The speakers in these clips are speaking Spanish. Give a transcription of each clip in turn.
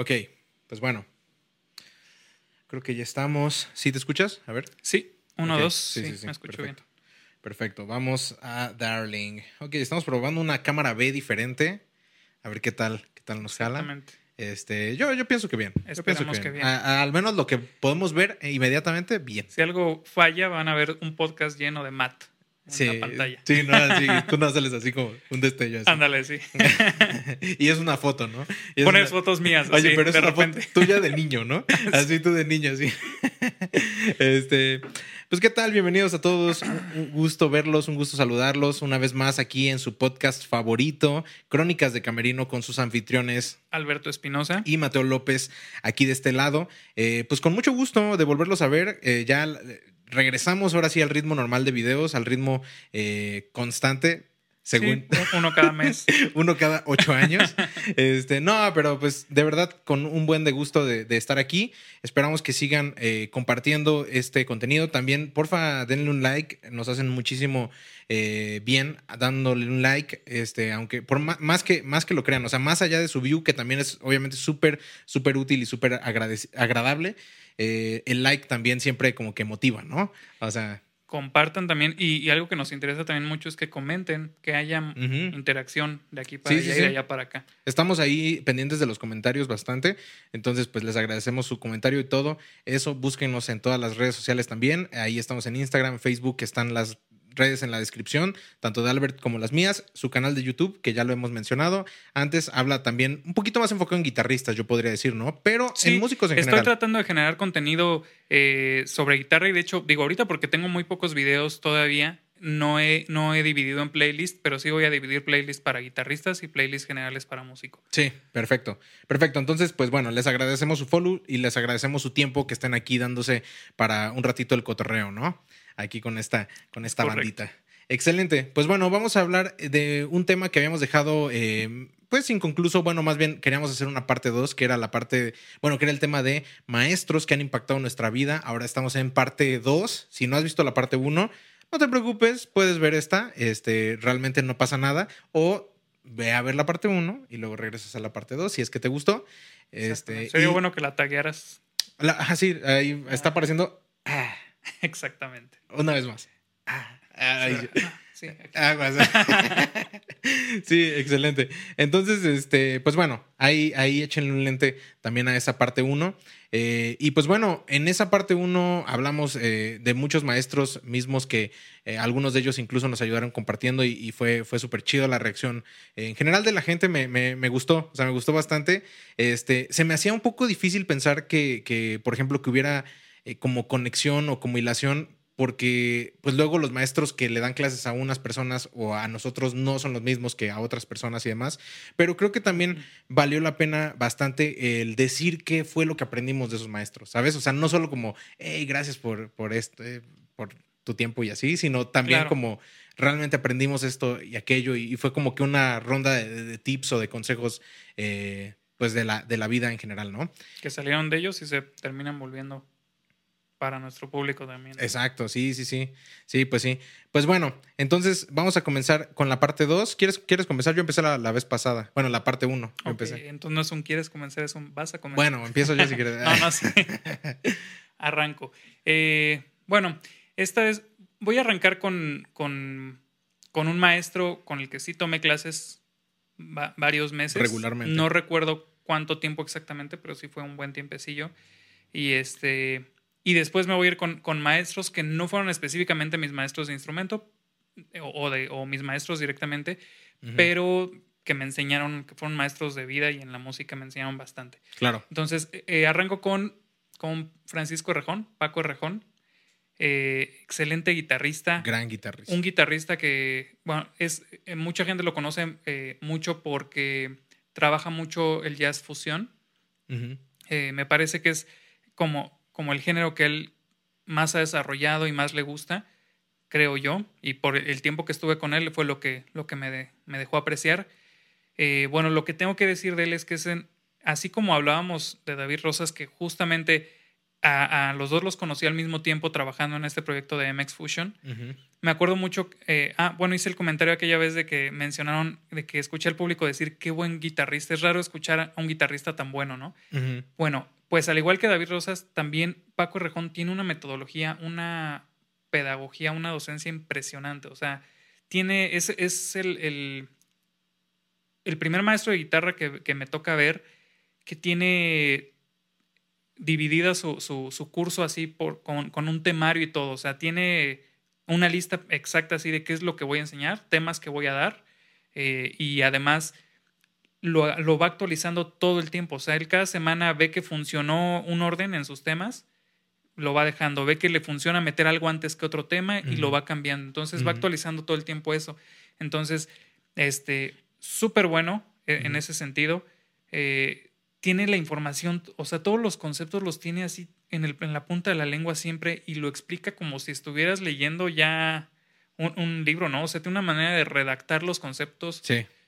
Ok, pues bueno. Creo que ya estamos. ¿Sí te escuchas? A ver. Sí, uno, dos. Sí, me escucho perfecto. Perfecto, vamos a Darling. Ok, estamos probando una cámara B diferente. A ver qué tal, qué tal nos bien. jala. Este, yo, yo pienso que bien. Esperemos que bien. A- a- al menos lo que podemos ver inmediatamente, bien. Si algo falla, van a ver un podcast lleno de Matt Sí, pantalla. sí, no, sí, tú no sales así como un destello así. Ándale, sí. y es una foto, ¿no? Y es Pones una- fotos mías. Oye, así, pero es de una repente. foto tuya de niño, ¿no? Así tú de niño, así. Este, pues qué tal, bienvenidos a todos. Un gusto verlos, un gusto saludarlos una vez más aquí en su podcast favorito, Crónicas de Camerino, con sus anfitriones Alberto Espinosa. y Mateo López aquí de este lado. Eh, pues con mucho gusto de volverlos a ver. Eh, ya regresamos ahora sí al ritmo normal de videos, al ritmo eh, constante. Según, Sí, uno cada mes. uno cada ocho años. Este, no, pero pues de verdad con un buen de gusto de, de estar aquí. Esperamos que sigan eh, compartiendo este contenido. También, porfa, denle un like. Nos hacen muchísimo eh, bien dándole un like. Este, aunque por más que, más que lo crean, o sea, más allá de su view, que también es obviamente súper, súper útil y súper agradable. eh, el like también siempre como que motiva, ¿no? O sea, Compartan también. Y, y algo que nos interesa también mucho es que comenten, que haya interacción de aquí para Sí, allá sí. y de allá para acá. Estamos ahí pendientes de los comentarios bastante. Entonces, pues les agradecemos su comentario y todo. Eso, búsquenos en todas las redes sociales también. Ahí estamos en Instagram, Facebook, están las redes en la descripción, tanto de Albert como las mías. Su canal de YouTube, que ya lo hemos mencionado. Antes habla también un poquito más enfocado en guitarristas, yo podría decir, ¿no? Pero Sí, en músicos en Estoy general. tratando de generar contenido eh, sobre guitarra y de hecho, digo ahorita porque tengo muy pocos videos todavía, no he, no he dividido en playlist, pero sí voy a dividir playlist para guitarristas y playlists generales para músicos. Sí, perfecto. Perfecto. Entonces, pues bueno, les agradecemos su follow y les agradecemos su tiempo que estén aquí dándose para un ratito el cotorreo, ¿no? Aquí con esta, con esta Correcto. bandita. Excelente. Pues bueno, vamos a hablar de un tema que habíamos dejado, eh, pues inconcluso. Bueno, más bien queríamos hacer una parte 2, que era la parte, bueno, que era el tema de maestros que han impactado nuestra vida. Ahora estamos en parte 2. Si no has visto la parte 1, no te preocupes, puedes ver esta. Este, realmente no pasa nada. O ve a ver la parte 1 y luego regresas a la parte 2 si es que te gustó. Este, Sería y- bueno que la taguearas la- ah, sí, ahí está apareciendo. ah, exactamente. una vez más. Ah, ay, Sí, Aguas. sí, excelente. Entonces, este, pues bueno, ahí, ahí échenle un lente también a esa parte 1. y pues bueno, en esa parte 1 hablamos eh, de muchos maestros mismos que eh, algunos de ellos incluso nos ayudaron compartiendo y, y fue, fue súper chido la reacción. Eh, en general de la gente me, me- me gustó, o sea, me gustó bastante. Este, se me hacía un poco difícil pensar que, que, por ejemplo, que hubiera eh, como conexión o como hilación porque pues luego los maestros que le dan clases a unas personas o a nosotros no son los mismos que a otras personas y demás, pero creo que también valió la pena bastante el decir qué fue lo que aprendimos de esos maestros, ¿sabes? O sea, no solo como, hey, gracias por, por esto, eh, por tu tiempo y así, sino también Claro. como realmente aprendimos esto y aquello y, y fue como que una ronda de, de tips o de consejos eh, pues de la, de la vida en general, ¿no? que salieron de ellos y se terminan volviendo para nuestro público también. Exacto, sí, sí, sí. Sí, pues sí. Pues bueno, entonces vamos a comenzar con la parte 2. ¿Quieres, ¿Quieres comenzar? Yo empecé la, la vez pasada. Bueno, la parte 1. Ok, empecé. entonces no es un quieres comenzar, es un vas a comenzar. Bueno, empiezo yo si quieres. no, no sé. Arranco. Eh, bueno, esta vez voy a arrancar con, con, con un maestro con el que sí tomé clases va- varios meses. Regularmente. No recuerdo cuánto tiempo exactamente, pero sí fue un buen tiempecillo. Y este. Y después me voy a ir con, con maestros que no fueron específicamente mis maestros de instrumento eh, o, o de, o mis maestros directamente, pero que me enseñaron, que fueron maestros de vida y en la música me enseñaron bastante. Claro. Entonces, eh, arranco con, con Francisco Rejón, Paco Rejón, eh, excelente guitarrista, Gran guitarrista. un guitarrista que, bueno, es, eh, mucha gente lo conoce eh, mucho porque trabaja mucho el jazz fusión. Eh, me parece que es como, como el género que él más ha desarrollado y más le gusta, creo yo, y por el tiempo que estuve con él fue lo que, lo que me, de- me dejó apreciar. Eh, bueno, lo que tengo que decir de él es que es en- así como hablábamos de David Rosas, que justamente a, los dos los conocí al mismo tiempo trabajando en este proyecto de MX Fusion. Me acuerdo mucho, eh, ah, bueno, hice el comentario aquella vez de que mencionaron, de que escuché al público decir qué buen guitarrista. Es raro escuchar a un guitarrista tan bueno, ¿no? Bueno, pues al igual que David Rosas, también Paco Rejón tiene una metodología, una pedagogía, una docencia impresionante. O sea, tiene, es, es el, el, primer maestro de guitarra que, que me toca ver que tiene dividida su, su, curso así por, con, un temario y todo. O sea, tiene una lista exacta así de qué es lo que voy a enseñar, temas que voy a dar eh, y además lo, lo, va actualizando todo el tiempo. O sea, él cada semana ve que funcionó un orden en sus temas, lo va dejando, ve que le funciona meter algo antes que otro tema y lo va cambiando. Entonces va actualizando todo el tiempo eso. Entonces, este, súper bueno eh, en, ese sentido. Eh, tiene la información, o sea, todos los conceptos los tiene así en, el, en la punta de la lengua siempre y lo explica como si estuvieras leyendo ya un, libro, ¿no? O sea, tiene una manera de redactar los conceptos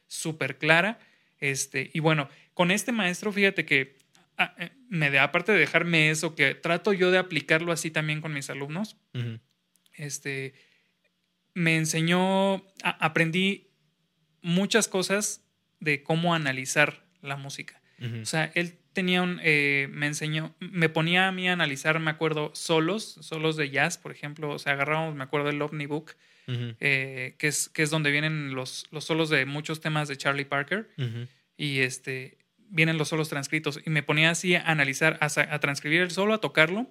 súper clara. Este, y bueno, con este maestro, fíjate que ah, eh, me de, aparte de dejarme eso, que trato yo de aplicarlo así también con mis alumnos, este, me enseñó, aprendí muchas cosas de cómo analizar la música. O sea, él tenía un, eh, me enseñó, me ponía a mí a analizar, me acuerdo, solos, solos de jazz, por ejemplo, o sea, agarrábamos, me acuerdo, el Omnibook, eh, que, es, que es donde vienen los, los solos de muchos temas de Charlie Parker, y este, vienen los solos transcritos, y me ponía así a analizar, a, transcribir el solo, a tocarlo,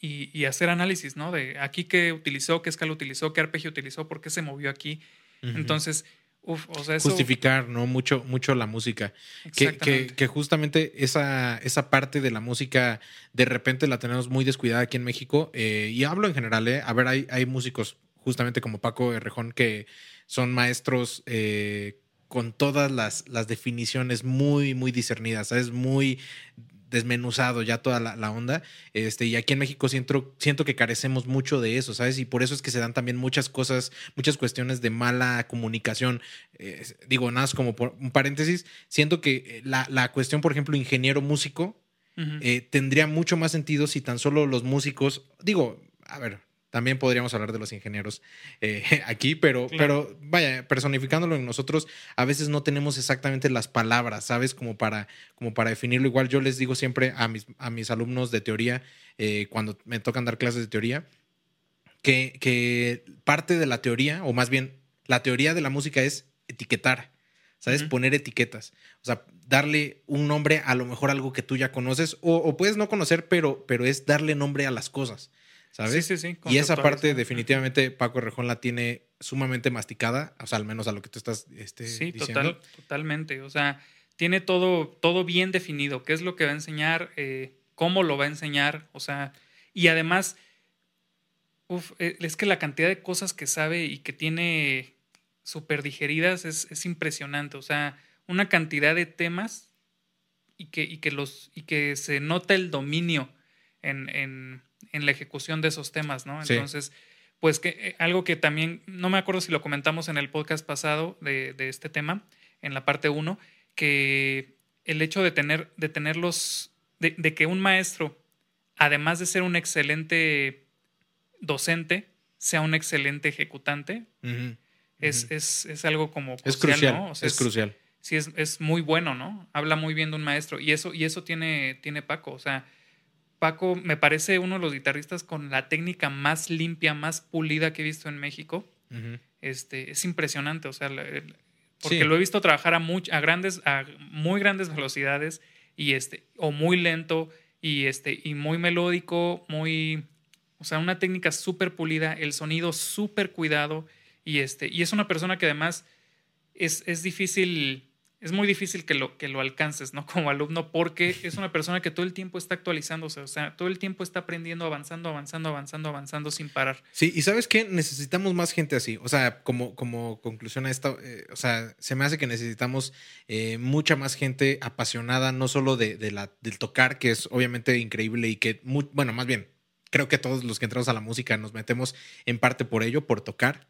y, y, hacer análisis, ¿no? De aquí qué utilizó, qué escala utilizó, qué arpegio utilizó, por qué se movió aquí. Entonces, Justificar, ¿no? Mucho, mucho la música. Que, que, justamente esa, esa parte de la música de repente la tenemos muy descuidada aquí en México. Eh, y hablo en general, ¿eh? A ver, hay, hay músicos justamente como Paco Herrejón que son maestros eh, con todas las, las definiciones muy, muy discernidas, ¿sabes? Muy desmenuzado ya toda la, onda. Este, y aquí en México siento, siento que carecemos mucho de eso, ¿sabes? Y por eso es que se dan también muchas cosas, muchas cuestiones de mala comunicación. Eh, digo, nada, como por un paréntesis, siento que eh, la, la cuestión, por ejemplo, ingeniero músico, eh, tendría mucho más sentido si tan solo los músicos, digo, a ver, también podríamos hablar de los ingenieros eh, aquí, pero, pero vaya, personificándolo en nosotros, a veces no tenemos exactamente las palabras, ¿sabes? Como para, como para definirlo. Igual yo les digo siempre a mis, a mis alumnos de teoría, eh, cuando me tocan dar clases de teoría, que, que, parte de la teoría, o más bien, la teoría de la música es etiquetar, ¿sabes? Poner etiquetas. O sea, darle un nombre a lo mejor algo que tú ya conoces, o, o puedes no conocer, pero, pero es darle nombre a las cosas. ¿Sabes? Sí, sí, sí. Y esa parte definitivamente Paco Rejón la tiene sumamente masticada, o sea, al menos a lo que tú estás este, sí, Total, totalmente. O sea, tiene todo, todo bien definido, qué es lo que va a enseñar, eh, cómo lo va a enseñar, o sea, y además, uf, eh, es que la cantidad de cosas que sabe y que tiene súper digeridas es, es, impresionante, o sea, una cantidad de temas y que, y que, los, y que se nota el dominio en, en en la ejecución de esos temas, ¿no? Entonces, pues que eh, algo que también, no me acuerdo si lo comentamos en el podcast pasado de, este tema, en la parte 1, que el hecho de tener, de tenerlos, de, de, que un maestro, además de ser un excelente docente, sea un excelente ejecutante, es, es, es, algo como crucial, es crucial, ¿no? es, crucial. Sí, es, es, muy bueno, ¿no? Habla muy bien de un maestro. Y eso, y eso tiene, tiene Paco. O sea, Paco me parece uno de los guitarristas con la técnica más limpia, más pulida que he visto en México. este, es impresionante, o sea, porque lo he visto trabajar a, a, grandes, a muy grandes velocidades y este, o muy lento y, este, y muy melódico, muy, o sea, una técnica súper pulida, el sonido súper cuidado y, este, y es una persona que además es, es difícil es muy difícil que lo, que lo alcances, ¿no? Como alumno, porque es una persona que todo el tiempo está actualizándose, o sea, todo el tiempo está aprendiendo, avanzando, avanzando, avanzando, avanzando sin parar. Sí, y sabes qué, necesitamos más gente así, o sea, como, como conclusión a esto, eh, o sea, se me hace que necesitamos eh, mucha más gente apasionada, no solo de, de, la, del tocar, que es obviamente increíble y que, bueno, más bien, creo que todos los que entramos a la música nos metemos en parte por ello, por tocar,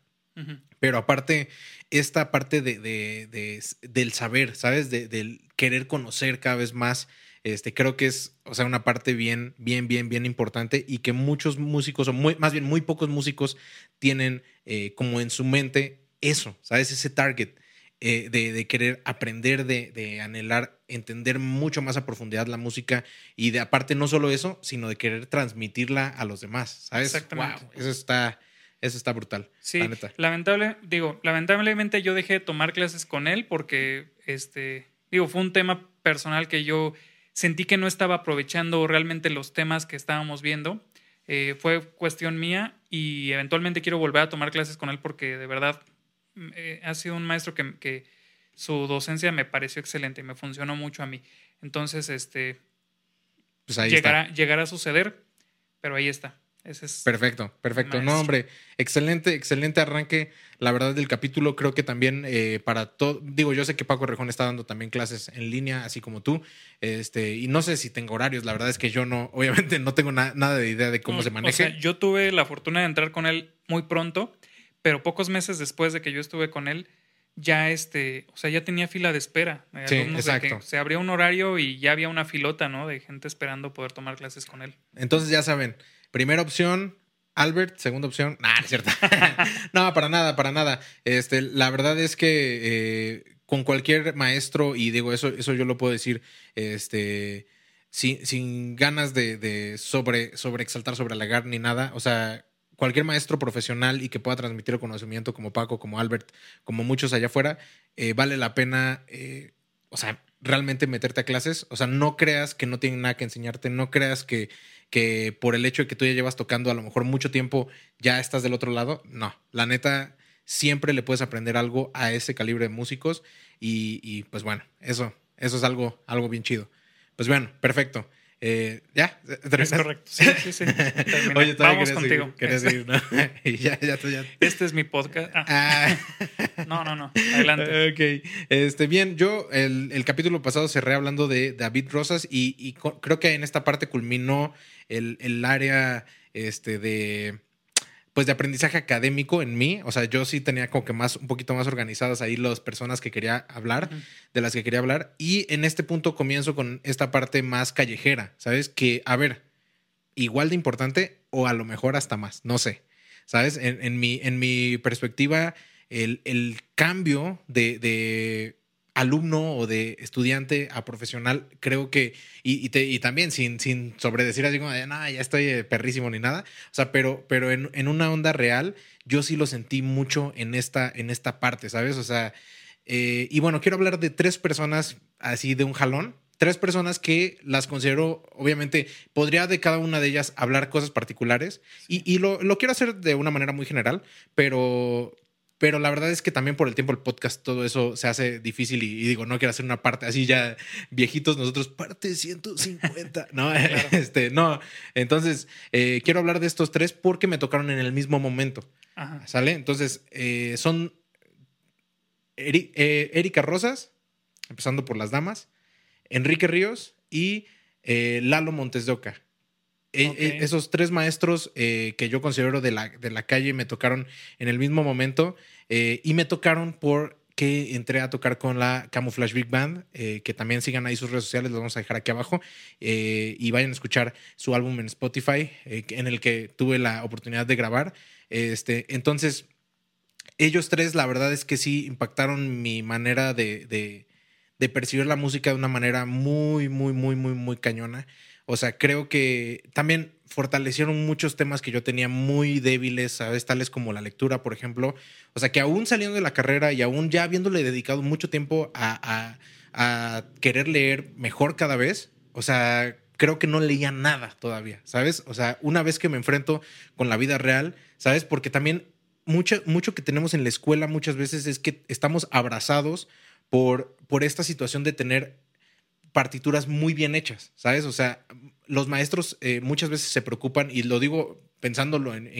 pero aparte, esta parte de, del saber, ¿sabes? De, del querer conocer cada vez más este, creo que es, o sea, una parte bien, bien, bien, bien importante y que muchos músicos, o muy, más bien muy pocos músicos, tienen eh, como en su mente eso, ¿sabes? Ese target. Eh, de, querer aprender, de, anhelar, entender mucho más a profundidad la música y de aparte no solo eso, sino de querer transmitirla a los demás, ¿sabes? Exactamente. eso está, eso está brutal. Sí, lamentable, digo, lamentablemente yo dejé de tomar clases con él porque, este, digo, fue un tema personal que yo sentí que no estaba aprovechando realmente los temas que estábamos viendo. Eh, fue cuestión mía y eventualmente quiero volver a tomar clases con él porque de verdad eh, ha sido un maestro que, su docencia me pareció excelente, me funcionó mucho a mí. Entonces, este, pues llegará, llegará a suceder, pero ahí está. Ese es perfecto, perfecto. No, hombre, excelente, excelente arranque. La verdad del capítulo, creo que también eh, para todo, digo, yo sé que Paco Rejón está dando también clases en línea, así como tú, este, y no sé si tengo horarios, la verdad es que yo no, obviamente no tengo nada de idea de cómo se maneja. yo tuve la fortuna de entrar con él muy pronto pero pocos meses después de que yo estuve con él, ya este, o sea, ya tenía fila de espera. Sí, exacto. se abría un horario y ya había una filota, ¿no? De gente esperando poder tomar clases con él. Entonces ya saben, primera opción, Albert, segunda opción, nah, es cierto. no, para nada, para nada. Este, la verdad es que eh, con cualquier maestro, y digo, eso, eso yo lo puedo decir, este, sin, sin ganas de, de sobre, sobre exaltar, sobre ni nada. O sea, cualquier maestro profesional y que pueda transmitir el conocimiento como Paco, como Albert, como muchos allá afuera, eh, vale la pena, eh, o sea, realmente meterte a clases. O sea, no creas que no tienen nada que enseñarte, no creas que, que por el hecho de que tú ya llevas tocando a lo mejor mucho tiempo ya estás del otro lado. No, la neta, siempre le puedes aprender algo a ese calibre de músicos y, y pues bueno, eso, eso es algo, algo bien chido. Pues bueno, perfecto. Eh, ¿Ya? Es correcto. Sí, sí, sí. Oye, Vamos contigo. querías seguir, ¿no? y ya, ya, ya. Este es mi podcast. Ah. ah. No, no, no. Adelante. Ok. Este, bien, yo el, el capítulo pasado cerré hablando de David Rosas y, y creo que en esta parte culminó el, el área este, de pues de aprendizaje académico en mí. O sea, yo sí tenía como que más, un poquito más organizadas ahí las personas que quería hablar, de las que quería hablar. Y en este punto comienzo con esta parte más callejera, ¿sabes? Que, a ver, igual de importante o a lo mejor hasta más, no sé. ¿Sabes? En, mi, en mi perspectiva, el, el cambio de, de alumno o de estudiante a profesional, creo que, y, y, también sin, sin sobredecir así como de, nada, ya estoy eh, perrísimo ni nada, o sea, pero, pero en, en, una onda real, yo sí lo sentí mucho en esta, en esta parte, ¿sabes? O sea, eh, y bueno, quiero hablar de tres personas así de un jalón, tres personas que las considero, obviamente, podría de cada una de ellas hablar cosas particulares y, y lo, lo, quiero hacer de una manera muy general, pero, pero la verdad es que también por el tiempo del podcast todo eso se hace difícil y, digo, no quiero hacer una parte así ya viejitos nosotros, parte 150. no, este, no. Entonces, eh, quiero hablar de estos tres porque me tocaron en el mismo momento. ¿Sale? Entonces, eh, son eh, Erika Rosas, empezando por las damas, Enrique Ríos y Lalo Montes de Oca. E, e, esos tres maestros eh, que yo considero de la, de la calle me tocaron en el mismo momento eh, y me tocaron porque entré a tocar con la Camouflage Big Band, eh, que también sigan ahí sus redes sociales, los vamos a dejar aquí abajo, y vayan a escuchar su álbum en Spotify, en el que tuve la oportunidad de grabar. Este, entonces, ellos tres, la verdad es que sí impactaron mi manera de, de, de percibir la música de una manera muy, muy, muy, muy, muy cañona. O sea, creo que también fortalecieron muchos temas que yo tenía muy débiles, ¿sabes? Tales como la lectura, por ejemplo. O sea, que aún saliendo de la carrera y aún ya habiéndole dedicado mucho tiempo a, querer leer mejor cada vez, o sea, creo que no leía nada todavía, ¿sabes? O sea, una vez que me enfrento con la vida real, ¿sabes? Porque también mucho, mucho que tenemos en la escuela muchas veces es que estamos abrazados por, por esta situación de tener partituras muy bien hechas, ¿sabes? O sea, los maestros eh, muchas veces se preocupan, y lo digo pensándolo, en,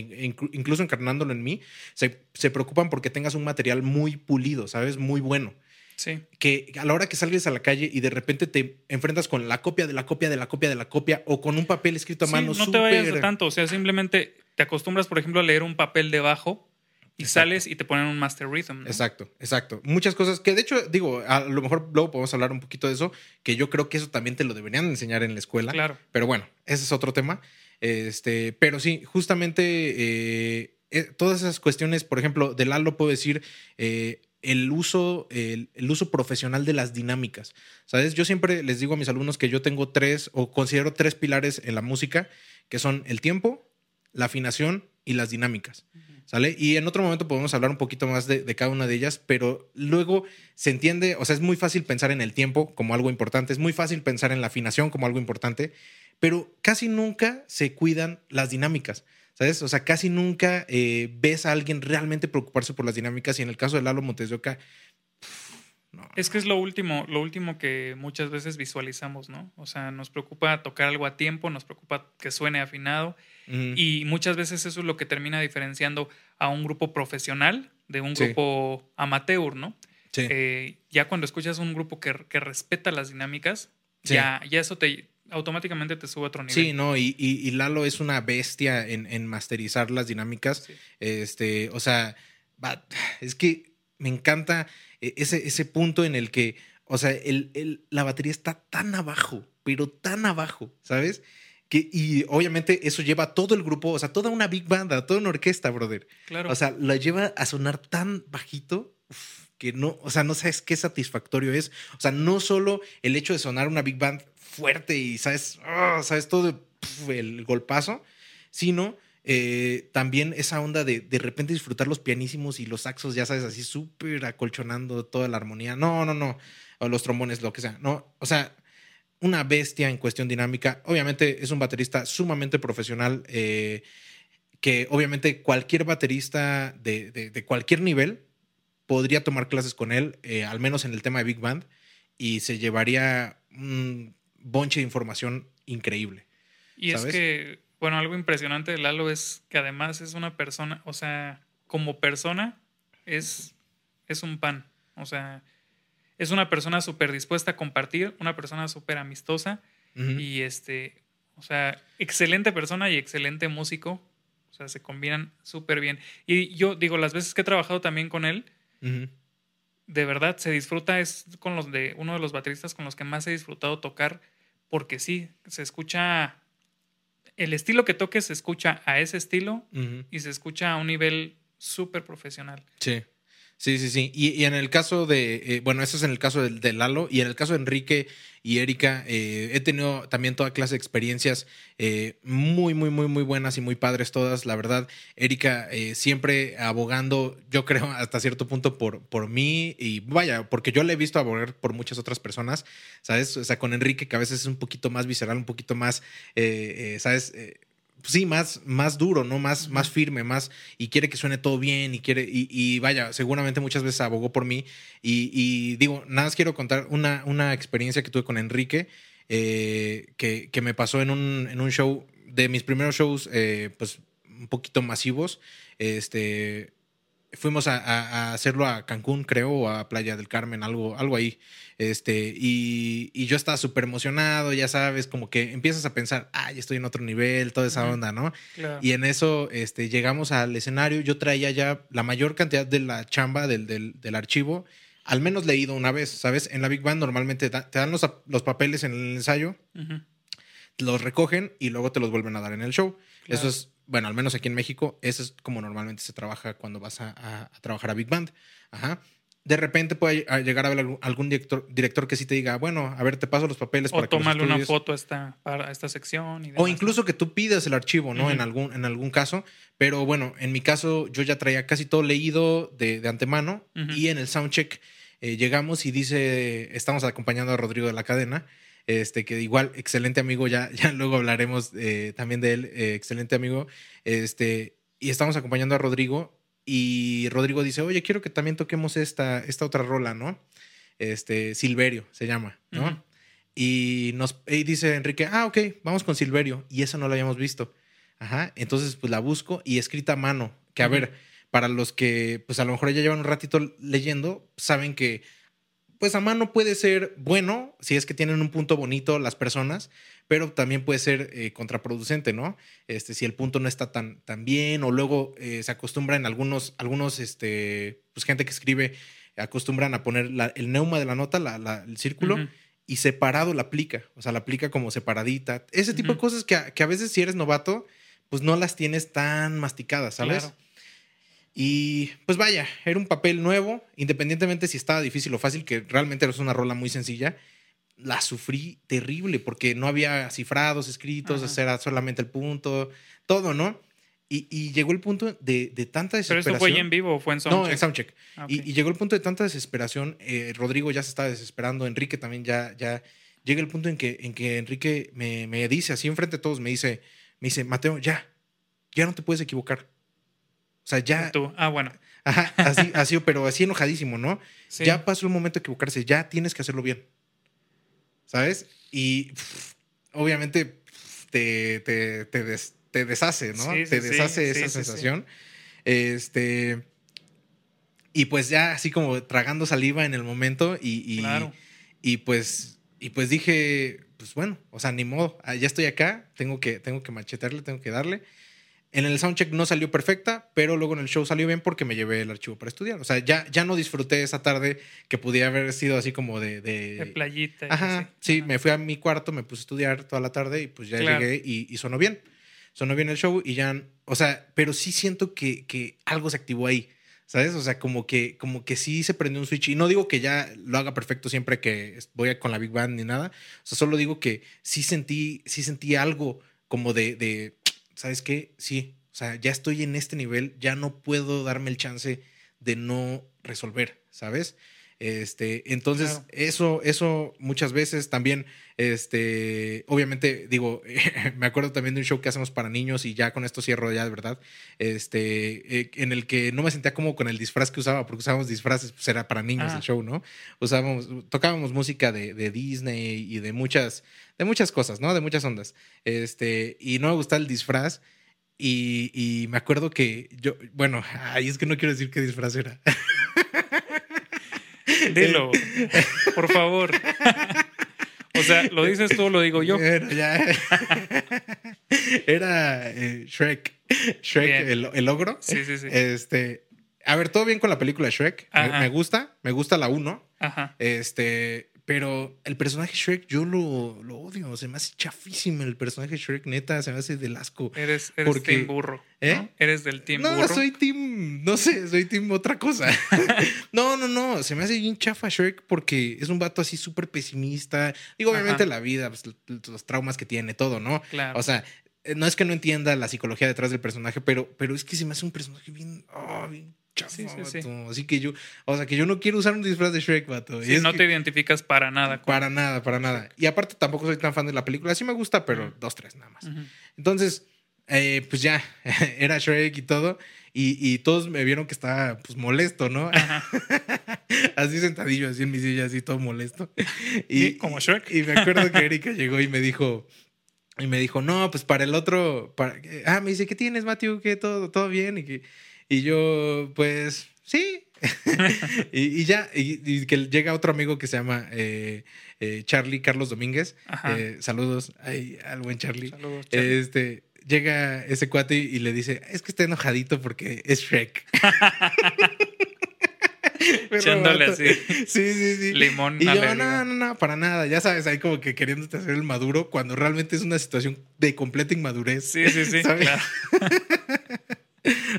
incluso encarnándolo en mí, se, se, preocupan porque tengas un material muy pulido, ¿sabes? Muy bueno. Sí. Que a la hora que salgas a la calle y de repente te enfrentas con la copia de la copia de la copia de la copia o con un papel escrito a mano. no te vayas de tanto, o sea, simplemente te acostumbras, por ejemplo, a leer un papel debajo Y sales y te ponen un master rhythm. Exacto, exacto. Muchas cosas que de hecho, digo, a lo mejor luego podemos hablar un poquito de eso, que yo creo que eso también te lo deberían enseñar en la escuela. Claro. Pero bueno, ese es otro tema. Este, pero sí, justamente eh, eh, todas esas cuestiones, por ejemplo, de Lalo puedo decir eh, el uso, el, el, uso profesional de las dinámicas. ¿Sabes? Yo siempre les digo a mis alumnos que yo tengo tres o considero tres pilares en la música, que son el tiempo, la afinación y las dinámicas. ¿Sale? Y en otro momento podemos hablar un poquito más de, de, cada una de ellas, pero luego se entiende, o sea, es muy fácil pensar en el tiempo como algo importante, es muy fácil pensar en la afinación como algo importante, pero casi nunca se cuidan las dinámicas. ¿Sabes? O sea, casi nunca eh, ves a alguien realmente preocuparse por las dinámicas y en el caso de Lalo Montes de Oca, no. Es que es lo último, lo último que muchas veces visualizamos, ¿no? O sea, nos preocupa tocar algo a tiempo, nos preocupa que suene afinado mm. y muchas veces eso es lo que termina diferenciando a un grupo profesional de un grupo sí. amateur, ¿no? Sí. Eh, ya cuando escuchas un grupo que, que respeta las dinámicas, sí. ya, ya eso te automáticamente te sube a otro nivel. Sí, no, y, y, y Lalo es una bestia en, en masterizar las dinámicas. Este, o sea, va, es que me encanta ese, ese punto en el que, o sea, el, el, la batería está tan abajo, pero tan abajo, ¿sabes? Que, y obviamente eso lleva a todo el grupo, o sea, toda una big band, a toda una orquesta, brother. Claro. O sea, la lleva a sonar tan bajito uf, que no, o sea, no sabes qué satisfactorio es. O sea, no solo el hecho de sonar una big band fuerte y sabes, oh, sabes todo puf, el golpazo, sino eh, también esa onda de de repente disfrutar los pianísimos y los saxos, ya sabes, así súper acolchonando toda la armonía. No, no, no. O los trombones, lo que sea. No, o sea, una bestia en cuestión dinámica. Obviamente es un baterista sumamente profesional. Eh, que obviamente cualquier baterista de, de, de, cualquier nivel podría tomar clases con él, eh, al menos en el tema de Big Band, y se llevaría un bonche de información increíble. Y ¿sabes? es que bueno, algo impresionante de Lalo es que además es una persona, o sea, como persona es, es un pan. O sea, es una persona súper dispuesta a compartir, una persona súper amistosa uh -huh. y este, o sea, excelente persona y excelente músico. O sea, se combinan súper bien. Y yo digo, las veces que he trabajado también con él, uh -huh. de verdad se disfruta, es con los de uno de los bateristas con los que más he disfrutado tocar, porque sí, se escucha el estilo que toques se escucha a ese estilo uh -huh. y se escucha a un nivel súper profesional. Sí. Sí, sí, sí. Y, en el caso de, eh, bueno, eso es en el caso de, de, Lalo, y en el caso de Enrique y Erika, eh, he tenido también toda clase de experiencias eh, muy, muy, muy, muy buenas y muy padres todas, la verdad. Erika eh, siempre abogando, yo creo, hasta cierto punto por, por mí, y vaya, porque yo le he visto abogar por muchas otras personas, ¿sabes? O sea, con Enrique, que a veces es un poquito más visceral, un poquito más, eh, ¿sabes? Sí, más, más duro, ¿no? Más, más firme, más, y quiere que suene todo bien, y quiere, y, y vaya, seguramente muchas veces abogó por mí. Y, y, digo, nada más quiero contar una, una experiencia que tuve con Enrique, eh, que, que, me pasó en un, en un show, de mis primeros shows, eh, pues, un poquito masivos. Este, fuimos a, a, hacerlo a Cancún, creo, o a Playa del Carmen, algo, algo ahí. Este, y, y yo estaba súper emocionado, ya sabes, como que empiezas a pensar, ay, estoy en otro nivel, toda esa onda, ¿no? Claro. Y en eso este, llegamos al escenario, yo traía ya la mayor cantidad de la chamba del, del, del archivo, al menos leído una vez, ¿sabes? En la Big Band normalmente da, te dan los, los, papeles en el ensayo, uh -huh. los recogen y luego te los vuelven a dar en el show. Claro. Eso es bueno, al menos aquí en México, eso es como normalmente se trabaja cuando vas a, a, a trabajar a Big Band. Ajá. De repente puede llegar a haber algún director, director que sí te diga, bueno, a ver, te paso los papeles o para tómale una foto a esta, para esta sección. Y o incluso que tú pidas el archivo, ¿no? Uh -huh. en, algún, en algún caso. Pero bueno, en mi caso, yo ya traía casi todo leído de, de antemano uh -huh. y en el soundcheck eh, llegamos y dice, estamos acompañando a Rodrigo de la cadena este, que igual, excelente amigo, ya, ya luego hablaremos eh, también de él, eh, excelente amigo, este, y estamos acompañando a Rodrigo y Rodrigo dice, oye, quiero que también toquemos esta, esta otra rola, ¿no? Este, Silverio se llama, ¿no? Uh -huh. Y nos y dice Enrique, ah, ok, vamos con Silverio, y eso no lo habíamos visto. Ajá, entonces pues la busco y escrita a mano, que a uh -huh. ver, para los que pues a lo mejor ya llevan un ratito leyendo, saben que pues a mano puede ser bueno si es que tienen un punto bonito las personas, pero también puede ser eh, contraproducente, ¿no? Este, si el punto no está tan, tan bien o luego eh, se acostumbran algunos, algunos, este, pues gente que escribe, acostumbran a poner el neuma de la nota, el círculo, y separado la aplica, o sea, la aplica como separadita. Ese tipo de cosas que a, que a, veces si eres novato, pues no las tienes tan masticadas, ¿sabes? Y pues vaya, era un papel nuevo, independientemente si estaba difícil o fácil, que realmente era una rola muy sencilla. La sufrí terrible porque no había cifrados escritos, era solamente el punto, todo, ¿no? Y, llegó el punto de, de, tanta desesperación. ¿Pero eso fue en vivo o fue en Soundcheck? No, en Soundcheck. Ah, y, llegó el punto de tanta desesperación. Eh, Rodrigo ya se estaba desesperando. Enrique también ya. ya llega el punto en que, en que Enrique me, me dice, así enfrente de todos, me dice, me dice, Mateo, ya, ya no te puedes equivocar. O sea, ya. Tú. Ah, bueno. Ajá, así, así, pero así enojadísimo, ¿no? Ya pasó el momento de equivocarse, ya tienes que hacerlo bien. ¿Sabes? Y obviamente te, te, te, deshace, ¿no? te deshace esa sensación. Este. Y pues ya así como tragando saliva en el momento y, y, pues y pues dije, pues bueno, o sea, ni modo, ah, ya estoy acá, tengo que, tengo que machetarle, tengo que darle. En el soundcheck no salió perfecta, pero luego en el show salió bien porque me llevé el archivo para estudiar. O sea, ya, ya no disfruté esa tarde que podía haber sido así como de... De, playita. Ajá, sí, me fui a mi cuarto, me puse a estudiar toda la tarde y pues ya llegué y, sonó bien. Sonó bien el show y ya... O sea, pero sí siento que, que algo se activó ahí. ¿Sabes? O sea, como que, como que sí se prendió un switch. Y no digo que ya lo haga perfecto siempre que voy con la Big Band ni nada. O sea, solo digo que sí sentí, sí sentí algo como de, de ¿sabes qué? Sí, o sea, ya estoy en este nivel, ya no puedo darme el chance de no resolver, ¿sabes? Este, entonces, eso, eso muchas veces también, este, obviamente, digo, me acuerdo también de un show que hacemos para niños y ya con esto cierro ya de verdad, este, eh, en el que no me sentía como con el disfraz que usaba, porque usábamos disfraces, pues era para niños el show, ¿no? Usábamos, tocábamos música de, de, Disney y de muchas, de muchas cosas, ¿no? De muchas ondas. Este, y no me gustaba el disfraz. Y, y me acuerdo que yo, bueno, ahí es que no quiero decir qué disfraz era. Dilo, por favor. O sea, ¿lo dices tú o lo digo yo? Era, Era eh, Shrek. Shrek, el, el, ogro. Sí, sí, sí. Este, a ver, todo bien con la película Shrek. Me, me, gusta. Me gusta la 1. Ajá. Este, pero el personaje Shrek yo lo, lo, odio, se me hace chafísimo el personaje Shrek, neta, se me hace del asco. Eres, eres porque, team burro. ¿eh? Eres del team no, burro. No, soy team, no sé, soy team otra cosa. no, no, no, se me hace bien chafa Shrek porque es un vato así súper pesimista. Digo, obviamente la vida, pues, los traumas que tiene, todo, ¿no? Claro. O sea, eh, no es que no entienda la psicología detrás del personaje, pero, pero es que se me hace un personaje bien, oh, bien Sí, sí, sí. Así que yo, o sea, que yo no quiero usar un disfraz de Shrek, vato. Sí, no te identificas para nada. Para nada, para nada. Y aparte tampoco soy tan fan de la película. Sí me gusta, pero dos, tres nada más. Entonces, eh, pues ya, era Shrek y todo. Y, y, todos me vieron que estaba pues molesto, ¿no? así sentadillo, así en mi silla, así todo molesto. Y, como Shrek. Y me acuerdo que Erika llegó y me dijo, y me dijo, no, pues para el otro, para... ah, me dice, ¿qué tienes, Matthew? ¿Qué todo, todo bien? Y que y yo, pues, sí. y, ya, y, que llega otro amigo que se llama eh, eh, Charlie Carlos Domínguez. Eh, saludos al buen Charlie. Saludos, Este, llega ese cuate y, le dice, es que está enojadito porque es Shrek. Echándole así. Sí, sí, sí. Limón. Y yo, no, no, no, para nada. Ya sabes, ahí como que queriéndote hacer el maduro cuando realmente es una situación de completa inmadurez. Sí, sí, sí. Claro.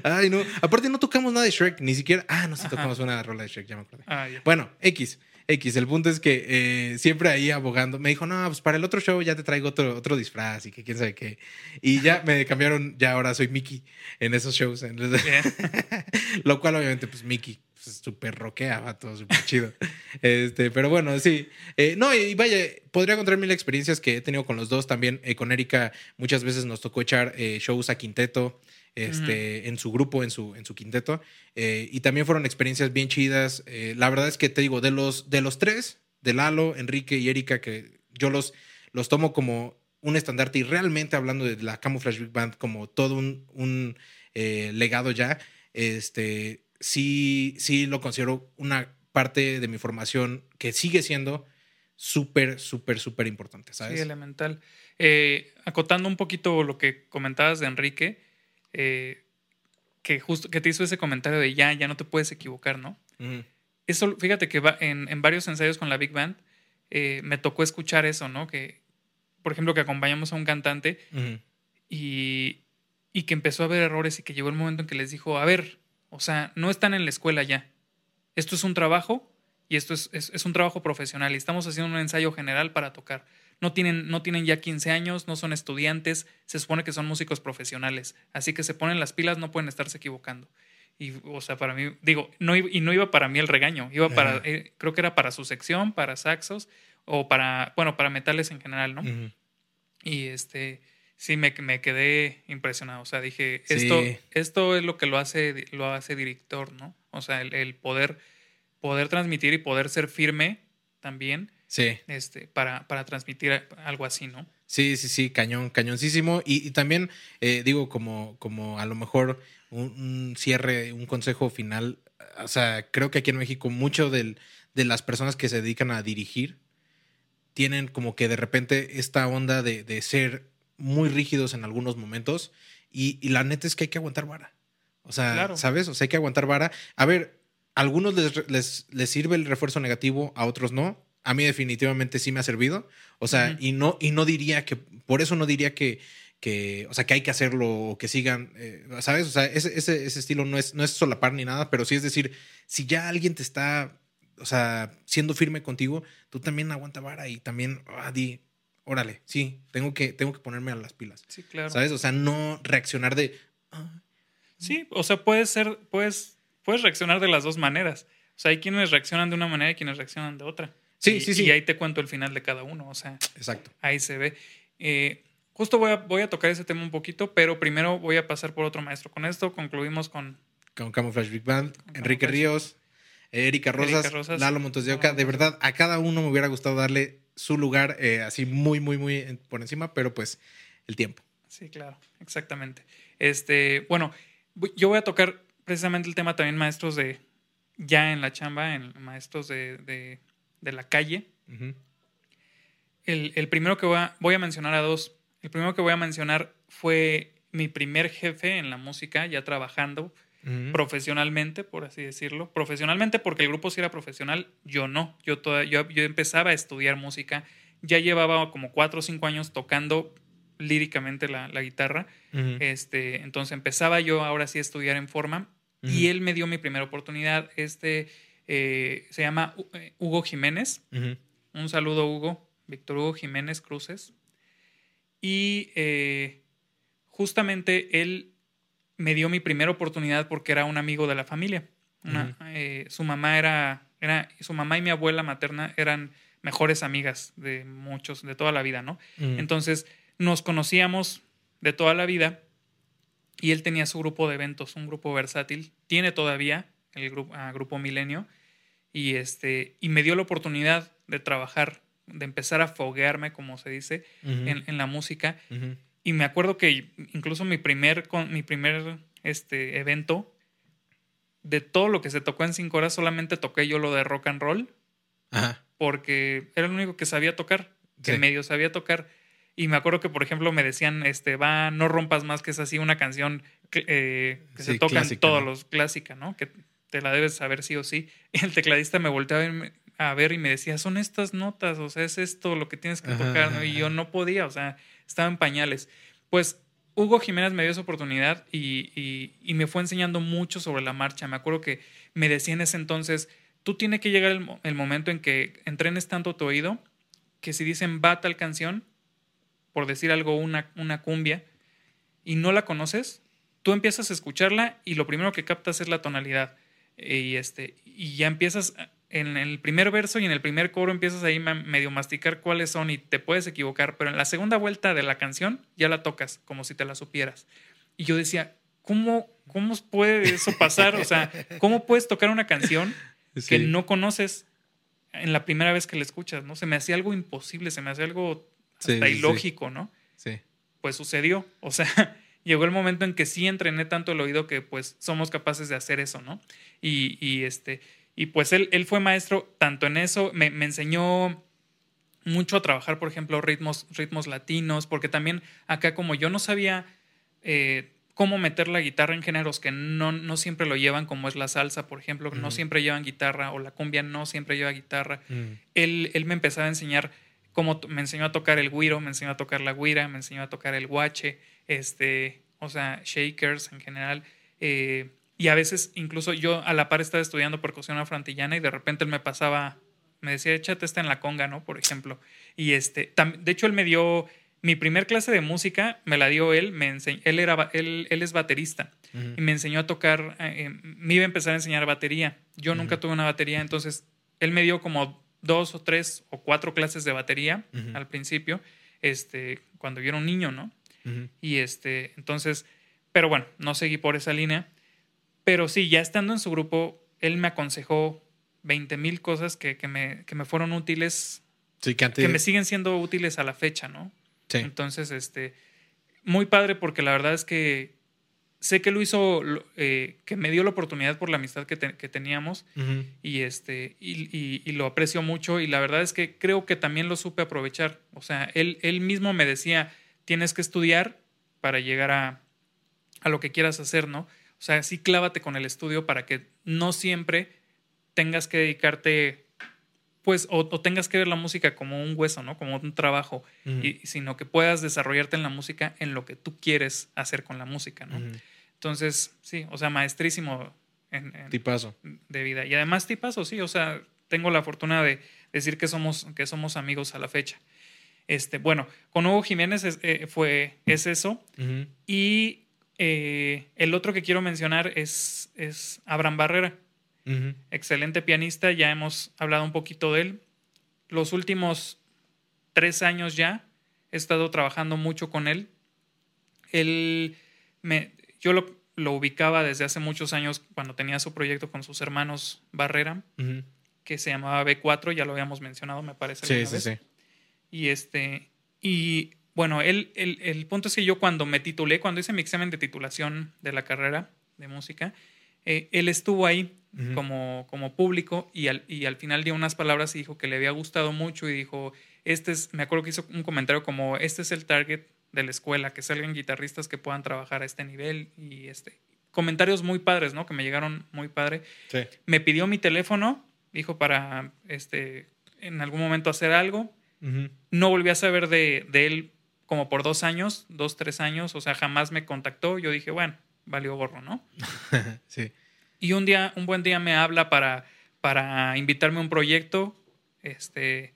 Ay, no. Aparte, no tocamos nada de Shrek, ni siquiera. Ah, no, sí tocamos una rola de Shrek, ya me acordé. Ah, bueno, X. X. El punto es que eh, siempre ahí abogando, me dijo, no, pues para el otro show ya te traigo otro, otro disfraz y que quién sabe qué. Y ya me cambiaron, ya ahora soy Mickey en esos shows. Lo cual, obviamente, pues Mickey pues, súper roquea, todo súper chido. este, pero bueno, sí. Eh, no, y vaya, podría contar mil experiencias que he tenido con los dos también. Eh, con Erika muchas veces nos tocó echar shows a quinteto este, en su grupo, en su, en su quinteto. Eh, y también fueron experiencias bien chidas. Eh, la verdad es que te digo, de los, de los tres, de Lalo, Enrique y Erika, que yo los, los tomo como un estandarte y realmente hablando de la Camouflage Big Band como todo un, un eh, legado ya, este, sí, sí lo considero una parte de mi formación que sigue siendo súper, súper, súper importante, ¿sabes? Sí, elemental. Acotando un poquito lo que comentabas de Enrique, eh, que justo que te hizo ese comentario de ya, ya no te puedes equivocar, ¿no? Eso, fíjate que va en, en, varios ensayos con la Big Band eh, me tocó escuchar eso, ¿no? Que, por ejemplo, que acompañamos a un cantante y, y que empezó a haber errores y que llegó el momento en que les dijo, a ver, o sea, no están en la escuela ya. Esto es un trabajo y esto es, es, un trabajo profesional y estamos haciendo un ensayo general para tocar. No tienen, no tienen ya 15 años, no son estudiantes, se supone que son músicos profesionales, así que se ponen las pilas, no pueden estarse equivocando. Y, o sea, para mí, digo, no, y no iba para mí el regaño, iba para, eh, creo que era para su sección, para saxos o para, bueno, para metales en general, ¿no? Y este, sí, me, me, quedé impresionado, o sea, dije, esto, esto es lo que lo hace, lo hace director, ¿no? O sea, el, el poder poder transmitir y poder ser firme también. Sí. Este, para, para transmitir algo así, ¿no? Sí, sí, sí, cañón, cañoncísimo. Y, y también, eh, digo, como, como a lo mejor un, cierre, un consejo final. O sea, creo que aquí en México mucho del, de las personas que se dedican a dirigir tienen como que de repente esta onda de, de ser muy rígidos en algunos momentos. Y, y, la neta es que hay que aguantar vara. O sea, ¿sabes? O sea, hay que aguantar vara. A ver, algunos les, les, sirve el refuerzo negativo, a otros no. A mí definitivamente sí me ha servido. O sea, y, no, y no diría que, por eso no diría que, que, o sea, que hay que hacerlo o que sigan, eh, ¿sabes? O sea, ese, ese, ese, estilo no es, no es solapar ni nada, pero sí es decir, si ya alguien te está, o sea, siendo firme contigo, tú también aguanta vara y también, ah, di, órale, sí, tengo que, tengo que ponerme a las pilas. Sí, claro. ¿Sabes? O sea, no reaccionar de... Ah, sí, o sea, puedes ser, puedes puedes reaccionar de las dos maneras. O sea, hay quienes reaccionan de una manera y quienes reaccionan de otra. Sí, sí, sí. Y ahí te cuento el final de cada uno. O sea, exacto. Ahí se ve. Eh, justo voy a, voy a tocar ese tema un poquito, pero primero voy a pasar por otro maestro. Con esto concluimos con. Con Camouflage Big Band, Enrique Ríos, Erika Rosas, Lalo Montes de Oca. De verdad, a cada uno me hubiera gustado darle su lugar eh, así muy, muy, muy por encima, pero pues el tiempo. Sí, claro, exactamente. Este, bueno, yo voy a tocar precisamente el tema también maestros de, ya en la chamba, en maestros de, de, de la calle. el, el, primero que voy a, voy a mencionar a dos. El primero que voy a mencionar fue mi primer jefe en la música, ya trabajando profesionalmente, por así decirlo. Profesionalmente porque el grupo sí era profesional, yo no. Yo, toda, yo, yo empezaba a estudiar música, ya llevaba como cuatro o cinco años tocando líricamente la, la guitarra. este, entonces empezaba yo ahora sí a estudiar en forma y él me dio mi primera oportunidad. Este eh, se llama eh, Hugo Jiménez. Un saludo, Hugo. Víctor Hugo Jiménez Cruces. Y eh, justamente él me dio mi primera oportunidad porque era un amigo de la familia. su mamá era, era, su mamá y mi abuela materna eran mejores amigas de muchos, de toda la vida, ¿no? Entonces nos conocíamos de toda la vida y él tenía su grupo de eventos, un grupo versátil, tiene todavía el grupo, grupo Milenio, y, este, y me dio la oportunidad de trabajar, de empezar a foguearme, como se dice, en, en, la música. Y me acuerdo que incluso mi primer, mi primer este, evento, de todo lo que se tocó en cinco horas, solamente toqué yo lo de rock and roll, porque era el único que sabía tocar, que medio sabía tocar. Y me acuerdo que, por ejemplo, me decían, este, va, no rompas más, que es así una canción eh, que se toca en todos los clásica, ¿no? Que te la debes saber sí o sí. Y el tecladista me volteaba a ver, y me decía, son estas notas, o sea, es esto lo que tienes que tocar, ¿no? Y yo no podía, o sea, estaba en pañales. Pues Hugo Jiménez me dio esa oportunidad y, y, me fue enseñando mucho sobre la marcha. Me acuerdo que me decía en ese entonces, tú tienes que llegar el, el momento en que entrenes tanto tu oído que si dicen va tal canción, por decir algo, una, una cumbia, y no la conoces, tú empiezas a escucharla y lo primero que captas es la tonalidad. Y, este, y ya empiezas en el primer verso y en el primer coro empiezas ahí medio masticar cuáles son y te puedes equivocar, pero en la segunda vuelta de la canción ya la tocas como si te la supieras. Y yo decía, ¿cómo, cómo puede eso pasar? O sea, ¿cómo puedes tocar una canción que no conoces en la primera vez que la escuchas? ¿no? Se me hacía algo imposible, se me hacía algo hasta ilógico, ¿no? Sí. Pues sucedió. O sea, llegó el momento en que sí entrené tanto el oído que pues somos capaces de hacer eso, ¿no? Y, y, este, Y pues él, él fue maestro tanto en eso, me, me enseñó mucho a trabajar, por ejemplo, ritmos, ritmos latinos, porque también acá como yo no sabía eh, cómo meter la guitarra en géneros que no, no, siempre lo llevan, como es la salsa, por ejemplo, no siempre llevan guitarra, o la cumbia no siempre lleva guitarra, él, él me empezaba a enseñar cómo me enseñó a tocar el guiro, me enseñó a tocar la guira, me enseñó a tocar el guache, este, o sea, shakers en general. Eh, y a veces, incluso yo a la par estaba estudiando percusión afroantillana y de repente él me pasaba, me decía, échate esta en la conga, ¿no? Por ejemplo. Y este, de hecho, él me dio mi primer clase de música, me la dio él, me él, era, él, él es baterista y me enseñó a tocar, eh, eh, me iba a empezar a enseñar batería. Yo nunca tuve una batería, entonces él me dio como dos o tres o cuatro clases de batería al principio, este, cuando yo era un niño, ¿no? Y este, entonces, pero bueno, no seguí por esa línea. Pero sí, ya estando en su grupo, él me aconsejó 20 mil cosas que, que, me, que, me, fueron útiles, sí, que, que, me siguen siendo útiles a la fecha, ¿no? Sí. Entonces, este, muy padre porque la verdad es que sé que lo hizo, eh, que me dio la oportunidad por la amistad que, que teníamos y, este, y, y, y, lo aprecio mucho y la verdad es que creo que también lo supe aprovechar. O sea, él, él mismo me decía, tienes que estudiar para llegar a, a lo que quieras hacer, ¿no? O sea, sí clávate con el estudio para que no siempre tengas que dedicarte, pues, o, tengas que ver la música como un hueso, ¿no? Como un trabajo, y, sino que puedas desarrollarte en la música en lo que tú quieres hacer con la música, ¿no? Entonces, sí, o sea, maestrísimo en, tipazo. de vida. Y además tipazo, sí, o sea, tengo la fortuna de decir que somos, que somos amigos a la fecha. Este, bueno, con Hugo Jiménez es, eh, fue, es eso. Y eh, el otro que quiero mencionar es, es Abraham Barrera. Excelente pianista, ya hemos hablado un poquito de él. Los últimos tres años ya he estado trabajando mucho con él. Él me, yo lo, lo ubicaba desde hace muchos años cuando tenía su proyecto con sus hermanos Barrera, que se llamaba B4, ya lo habíamos mencionado, me parece. Sí, sí, sí. Y este, y bueno, el, el, el, punto es que yo cuando me titulé, cuando hice mi examen de titulación de la carrera de música, eh, él estuvo ahí como, como público y al, y al final dio unas palabras y dijo que le había gustado mucho y dijo, este es, me acuerdo que hizo un comentario como, este es el target de la escuela, que salgan guitarristas que puedan trabajar a este nivel y este, comentarios muy padres, ¿no? Que me llegaron muy padre. Sí. Me pidió mi teléfono, dijo para, este, en algún momento hacer algo. No volví a saber de, de él como por dos años, dos, tres años, o sea, jamás me contactó. Yo dije, bueno, valió gorro, ¿no? sí. Y un día, un buen día me habla para, para invitarme a un proyecto, este,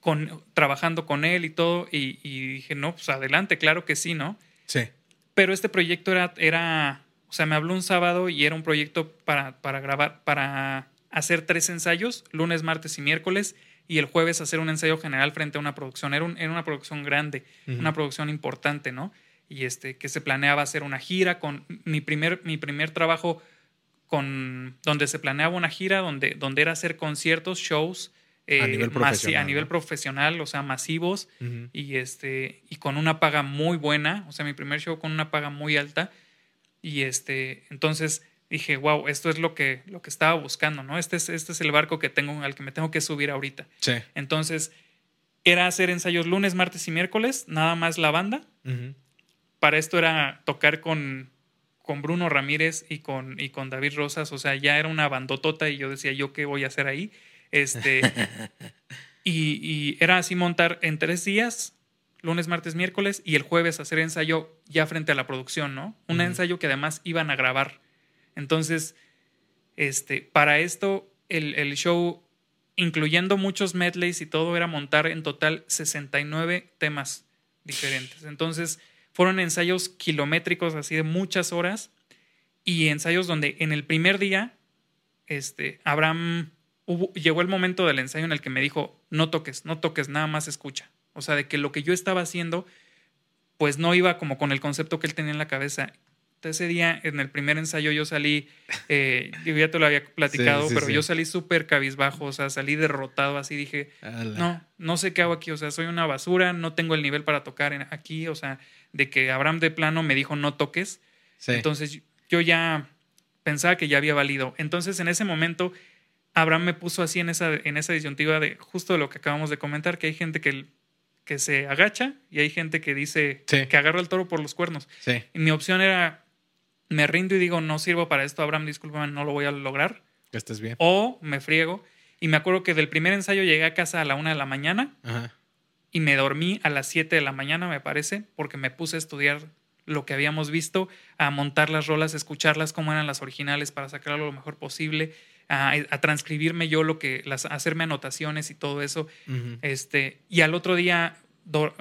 con, trabajando con él y todo, y, y, dije, no, pues adelante, claro que sí, ¿no? Sí. Pero este proyecto era, era o sea, me habló un sábado y era un proyecto para, para grabar, para hacer tres ensayos, lunes, martes y miércoles, y el jueves hacer un ensayo general frente a una producción. Era, era una producción grande, una producción importante, ¿no? Y este, que se planeaba hacer una gira con mi primer, mi primer trabajo con donde se planeaba una gira, donde, donde era hacer conciertos, shows. Eh, a nivel profesional. a nivel profesional, o sea, masivos, y, este, y con una paga muy buena, o sea, mi primer show con una paga muy alta. Y este, entonces dije, wow, esto es lo que, lo que estaba buscando, ¿no? Este es, este es el barco que tengo, al que me tengo que subir ahorita. Sí. Entonces, era hacer ensayos lunes, martes y miércoles, nada más la banda. Para esto era tocar con, con Bruno Ramírez y con, y con David Rosas, o sea, ya era una bandotota y yo decía, ¿yo qué voy a hacer ahí? Este, y, y era así montar en tres días, lunes, martes, miércoles, y el jueves hacer ensayo ya frente a la producción, ¿no? Un ensayo que además iban a grabar entonces, este, para esto, el, el, show, incluyendo muchos medleys y todo, era montar en total 69 temas diferentes. Entonces, fueron ensayos kilométricos, así de muchas horas, y ensayos donde en el primer día, este, Abraham, hubo, llegó el momento del ensayo en el que me dijo, no toques, no toques, nada más escucha. O sea, de que lo que yo estaba haciendo, pues no iba como con el concepto que él tenía en la cabeza ese día, en el primer ensayo, yo salí, eh, yo ya te lo había platicado, Sí, sí, pero sí. yo salí súper cabizbajo, o sea, salí derrotado, así dije, Ala. no, no sé qué hago aquí, o sea, soy una basura, no tengo el nivel para tocar aquí, o sea, de que Abraham de plano me dijo no toques. Entonces yo ya pensaba que ya había valido. Entonces, en ese momento, Abraham me puso así en esa, en esa disyuntiva de justo lo que acabamos de comentar, que hay gente que, que se agacha y hay gente que dice que agarra el toro por los cuernos. Y mi opción era, me rindo y digo, no sirvo para esto, Abraham, discúlpame, no lo voy a lograr. Que estés bien. O me friego. Y me acuerdo que del primer ensayo llegué a casa a la una de la mañana y me dormí a las siete de la mañana, me parece, porque me puse a estudiar lo que habíamos visto, a montar las rolas, a escucharlas como eran las originales para sacarlo lo mejor posible, a, transcribirme yo lo que, las, a hacerme anotaciones y todo eso. este, y al otro día,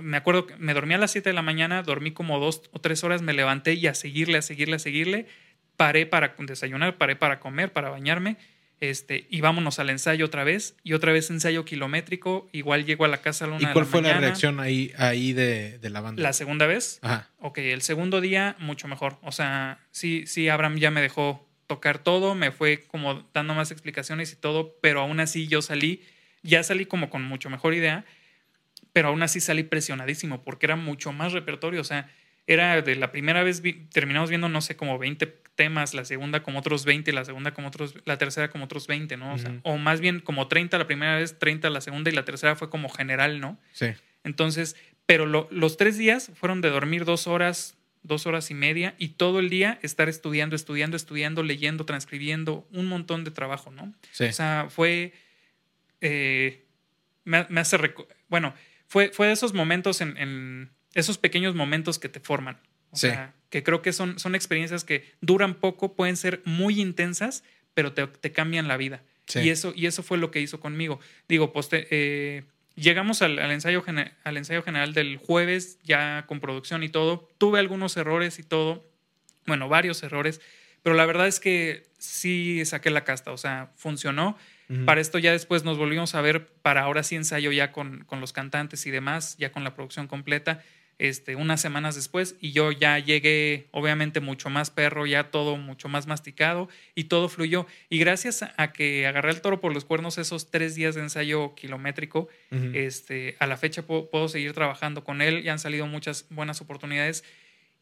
me acuerdo que me dormí a las 7 de la mañana, dormí como dos o tres horas, me levanté y a seguirle, a seguirle, a seguirle. Paré para desayunar, paré para comer, para bañarme este, y vámonos al ensayo otra vez, y otra vez ensayo kilométrico, igual llego a la casa a la una ¿Y cuál fue la reacción ahí, ahí de, de, la banda? La segunda vez. Ajá. Ok, el segundo día, mucho mejor. O sea, sí, sí, Abraham ya me dejó tocar todo, me fue como dando más explicaciones y todo, pero aún así yo salí, ya salí como con mucho mejor idea, pero aún así salí presionadísimo porque era mucho más repertorio, o sea, era de la primera vez terminamos viendo, no sé, como 20 temas, la segunda como otros 20, la segunda como otros, la tercera como otros 20, ¿no? O, sea, o más bien como 30 la primera vez, 30 la segunda y la tercera fue como general, ¿no? Sí. Entonces, pero los tres días fueron de dormir dos horas, dos horas y media y todo el día estar estudiando, estudiando, estudiando, leyendo, transcribiendo, un montón de trabajo, ¿no? Sí. O sea, fue, eh, me, hace, bueno, fue, fue de esos momentos en esos pequeños momentos que te forman. O sea, que creo que son, son experiencias que duran poco, pueden ser muy intensas, pero te, te cambian la vida. Y, eso, y eso fue lo que hizo conmigo. Digo, pues eh, llegamos al, al, ensayo al ensayo general del jueves, ya con producción y todo. Tuve algunos errores y todo, bueno, varios errores, pero la verdad es que sí saqué la casta, o sea, funcionó. Para esto ya después nos volvimos a ver para ahora sí ensayo ya con, con los cantantes y demás, ya con la producción completa este, unas semanas después y yo ya llegué obviamente mucho más perro, ya todo mucho más masticado y todo fluyó. Y gracias a que agarré el toro por los cuernos esos tres días de ensayo kilométrico, este, a la fecha puedo, seguir trabajando con él y han salido muchas buenas oportunidades.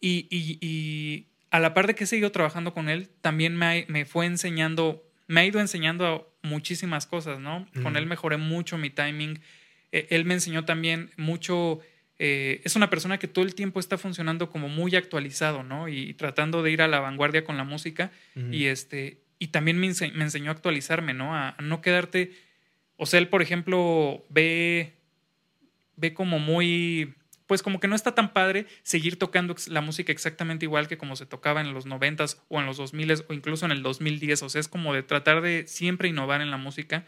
Y, y, a la par de que he seguido trabajando con él, también me, me fue enseñando, me ha ido enseñando muchísimas cosas, ¿no? Con él mejoré mucho mi timing. E, él me enseñó también mucho eh, es una persona que todo el tiempo está funcionando como muy actualizado, ¿no? Y, tratando de ir a la vanguardia con la música. Y este. Y también me, enseñó a actualizarme, ¿no? A, no quedarte. O sea, él, por ejemplo, ve. ve como muy pues como que no está tan padre seguir tocando la música exactamente igual que como se tocaba en los noventas o en los 2000 o incluso en el 2010. O sea, es como de tratar de siempre innovar en la música.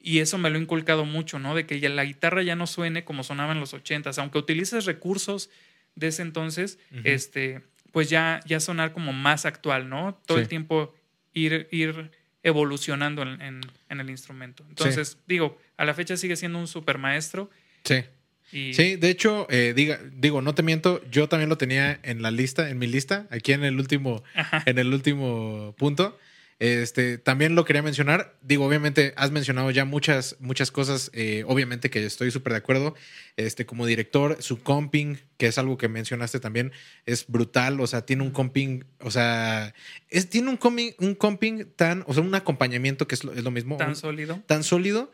Y eso me lo he inculcado mucho, ¿no? De que ya la guitarra ya no suene como sonaba en los ochentas. Aunque utilices recursos de ese entonces, este, pues ya, ya sonar como más actual, ¿no? Todo el tiempo ir, ir evolucionando en, el instrumento. Entonces, digo, a la fecha sigue siendo un super maestro. Sí. Sí, de hecho, eh, diga, digo, no te miento, yo también lo tenía en la lista, en mi lista, aquí en el último, en el último punto. Este, también lo quería mencionar. Digo, obviamente has mencionado ya muchas, muchas cosas. Eh, obviamente que estoy súper de acuerdo. Este, como director, su comping, que es algo que mencionaste también, es brutal. O sea, tiene un comping, o sea, es, tiene un comping, un comping tan, o sea, un acompañamiento que es lo, es lo mismo. Tan sólido. Tan sólido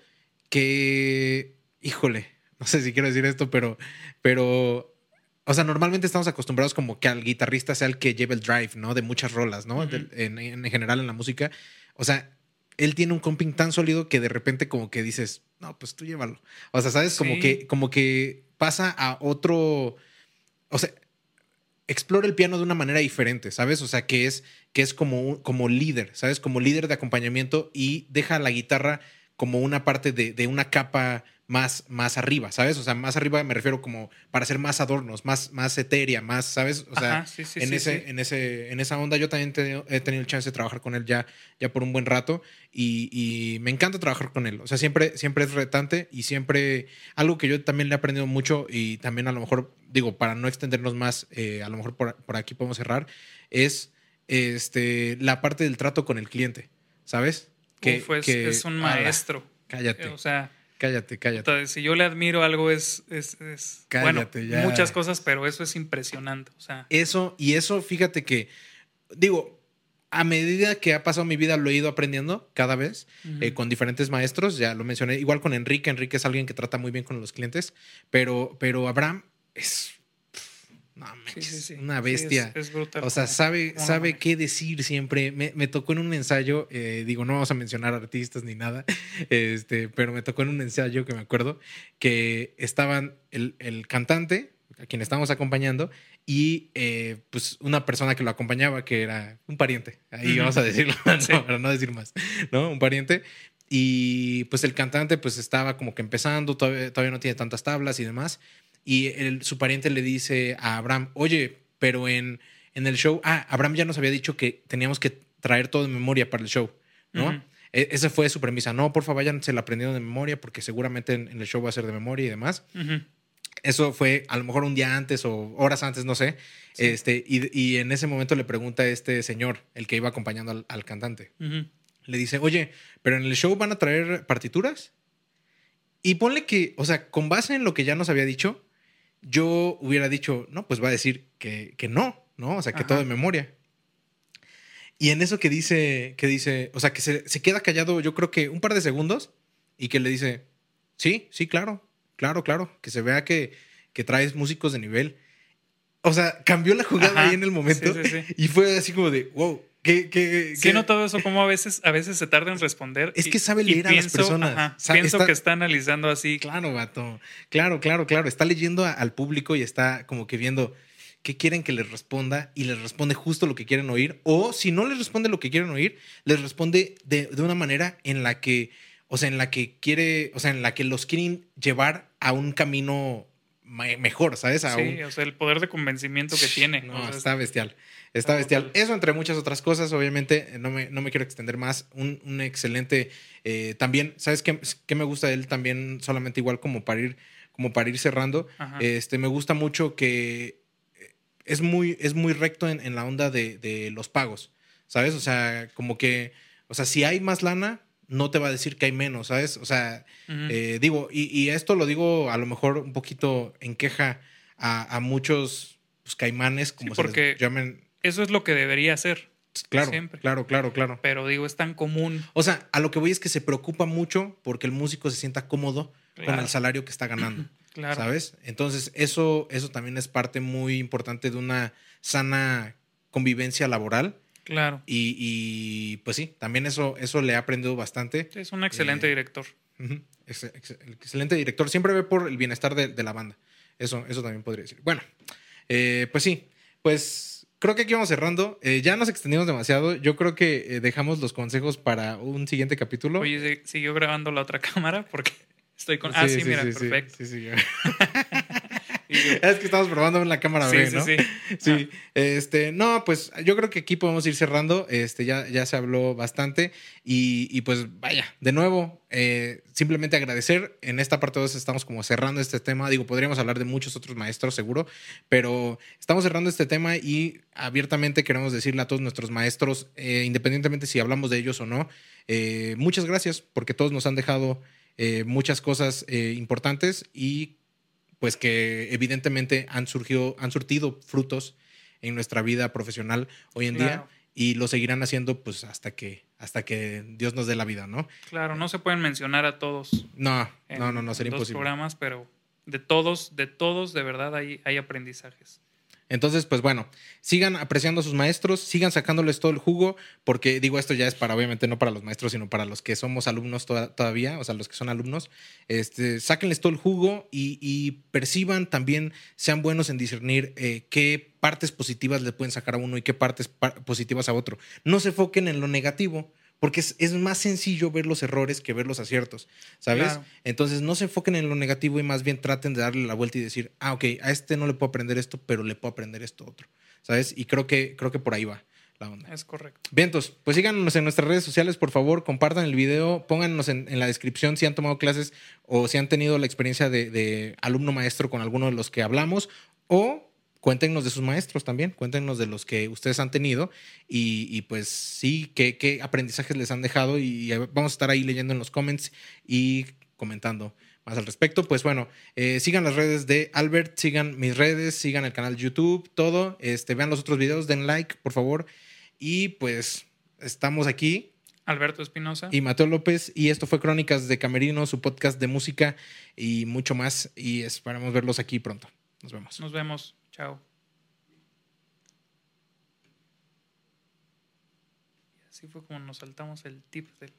que, híjole, no sé si quiero decir esto, pero, pero, o sea, normalmente estamos acostumbrados como que al guitarrista sea el que lleve el drive, ¿no? De muchas rolas, ¿no? en, general en la música. O sea, él tiene un comping tan sólido que de repente como que dices, no, pues tú llévalo. O sea, ¿sabes? Como que, como que pasa a otro, o sea, explora el piano de una manera diferente, ¿sabes? O sea, que es, que es como, como líder, ¿sabes? Como líder de acompañamiento y deja la guitarra como una parte de, de una capa más, más arriba, ¿sabes? O sea, más arriba me refiero como para hacer más adornos, más, más etérea, más, ¿sabes? O sea, en, ese, en, ese, en esa onda yo también he tenido el chance de trabajar con él ya, ya por un buen rato y, me encanta trabajar con él. O sea, siempre, siempre es retante y siempre algo que yo también le he aprendido mucho y también a lo mejor, digo, para no extendernos más, eh, a lo mejor por, aquí podemos cerrar, es este, la parte del trato con el cliente, ¿sabes? Que, es, un maestro. cállate. O sea Cállate, cállate. Entonces, si yo le admiro algo es, es, cállate, bueno, muchas cosas, pero eso es impresionante. O sea. Eso, y eso, fíjate que, digo, a medida que ha pasado mi vida lo he ido aprendiendo cada vez eh, con diferentes maestros, ya lo mencioné, igual con Enrique, Enrique es alguien que trata muy bien con los clientes, pero, pero Abraham es no, una bestia. o sea, sabe, sabe qué decir siempre. Me, me tocó en un ensayo, eh, digo, no vamos a mencionar artistas ni nada, este, pero me tocó en un ensayo que me acuerdo que estaban el, el cantante, a quien estábamos acompañando, y eh, pues una persona que lo acompañaba, que era un pariente, ahí vamos a decirlo, para no decir más, ¿no? Un pariente. Y pues el cantante pues estaba como que empezando, todavía, todavía no tiene tantas tablas y demás. Y su pariente le dice a Abraham, oye, pero en, en el show, ah, Abraham ya nos había dicho que teníamos que traer todo de memoria para el show, ¿no? E, esa fue su premisa. No, por favor, vayan, se la aprendieron de memoria porque seguramente en, el show va a ser de memoria y demás. Eso fue a lo mejor un día antes o horas antes, no sé. Este, y, y, en ese momento le pregunta a este señor, el que iba acompañando al, cantante. Le dice, oye, pero en el show van a traer partituras. Y ponle que, o sea, con base en lo que ya nos había dicho, yo hubiera dicho, no, pues va a decir que, que no, ¿no? O sea, que todo de memoria. Y en eso que dice, que dice, o sea, que se, se, queda callado, yo creo que un par de segundos y que le dice, sí, sí, claro, claro, claro, que se vea que, que traes músicos de nivel. O sea, cambió la jugada ahí en el momento y fue así como de, wow, ¿Qué, qué, sí, todo eso, como a veces, a veces se tarda en responder. Es que sabe leer a las personas. pienso que está analizando así. Claro, vato. Claro, claro, claro. Está leyendo al público y está como que viendo qué quieren que les responda y les responde justo lo que quieren oír. O si no les responde lo que quieren oír, les responde de, de una manera en la que, o sea, en la que quiere, o sea, en la que los quieren llevar a un camino mejor, ¿sabes? sí, o sea, el poder de convencimiento que tiene. No, está bestial. Está bestial. Eso entre muchas otras cosas, obviamente, no me, no me quiero extender más. Un, un excelente, eh, también, ¿sabes qué, qué, me gusta de él también? Solamente igual como para ir, como para ir cerrando. Este, me gusta mucho que es muy, es muy recto en, en la onda de, de, los pagos, ¿sabes? O sea, como que, o sea, si hay más lana, no te va a decir que hay menos, ¿sabes? O sea, eh, digo, y, y, esto lo digo a lo mejor un poquito en queja a, a muchos pues, caimanes, como se les llamen. Eso es lo que debería hacer. Claro, siempre. claro, claro, claro. Pero digo, es tan común. O sea, a lo que voy es que se preocupa mucho porque el músico se sienta cómodo con el salario que está ganando. claro. ¿Sabes? Entonces, eso, eso también es parte muy importante de una sana convivencia laboral Claro. Y, pues sí, también eso, eso le ha aprendido bastante. Es un excelente eh, director. excelente director. Siempre ve por el bienestar de, la banda. Eso, eso también podría decir. Bueno, eh, pues sí, pues creo que aquí vamos cerrando. Eh, ya nos extendimos demasiado. Yo creo que dejamos los consejos para un siguiente capítulo. Oye, ¿siguió grabando la otra cámara? Porque estoy con... ah, sí, mira, perfecto. Sí, sí, es que estamos probando en la cámara B, ¿no? Sí, sí. sí. Este, no, pues yo creo que aquí podemos ir cerrando. Este, ya, ya se habló bastante. Y, pues vaya, de nuevo, eh, simplemente agradecer. En esta parte 2 estamos como cerrando este tema. Digo, podríamos hablar de muchos otros maestros, seguro, pero estamos cerrando este tema y abiertamente queremos decirle a todos nuestros maestros, eh, independientemente si hablamos de ellos o no, eh, muchas gracias porque todos nos han dejado muchas cosas importantes y pues que evidentemente han surgido, han surtido frutos en nuestra vida profesional hoy en día y lo seguirán haciendo pues hasta que hasta que Dios nos dé la vida, ¿no? Claro, no se pueden mencionar a todos. No, no, no, no sería imposible. programas, pero de todos, de todos, de verdad hay, hay aprendizajes. Entonces, pues bueno, sigan apreciando a sus maestros, sigan sacándoles todo el jugo, porque digo, esto ya es para, obviamente, no para los maestros, sino para los que somos alumnos todavía, o sea, los que son alumnos, este, sáquenles todo el jugo y, perciban también, sean buenos en discernir eh, qué partes positivas le pueden sacar a uno y qué partes positivas a otro. No se enfoquen en lo negativo, porque es, más sencillo ver los errores que ver los aciertos, ¿sabes? Entonces no se enfoquen en lo negativo y más bien traten de darle la vuelta y decir, ah, ok, a este no le puedo aprender esto, pero le puedo aprender esto otro, ¿sabes? Y creo que, creo que por ahí va. La onda. Es correcto. Vientos, pues síganos en nuestras redes sociales, por favor, compartan el video, pónganos en, la descripción si han tomado clases o si han tenido la experiencia de, de alumno maestro con alguno de los que hablamos o cuéntenos de sus maestros también, cuéntenos de los que ustedes han tenido y, pues sí, qué, qué, aprendizajes les han dejado y vamos a estar ahí leyendo en los comments y comentando más al respecto. Pues bueno, eh, sigan las redes de Albert, sigan mis redes, sigan el canal YouTube, todo, este, vean los otros videos, den like, por favor. Y pues estamos aquí. Alberto Espinosa. Y Mateo López. Y esto fue Crónicas de Camerino, su podcast de música y mucho más. Y esperamos verlos aquí pronto. Nos vemos. Nos vemos. Chao. Y así fue como nos saltamos el tip del...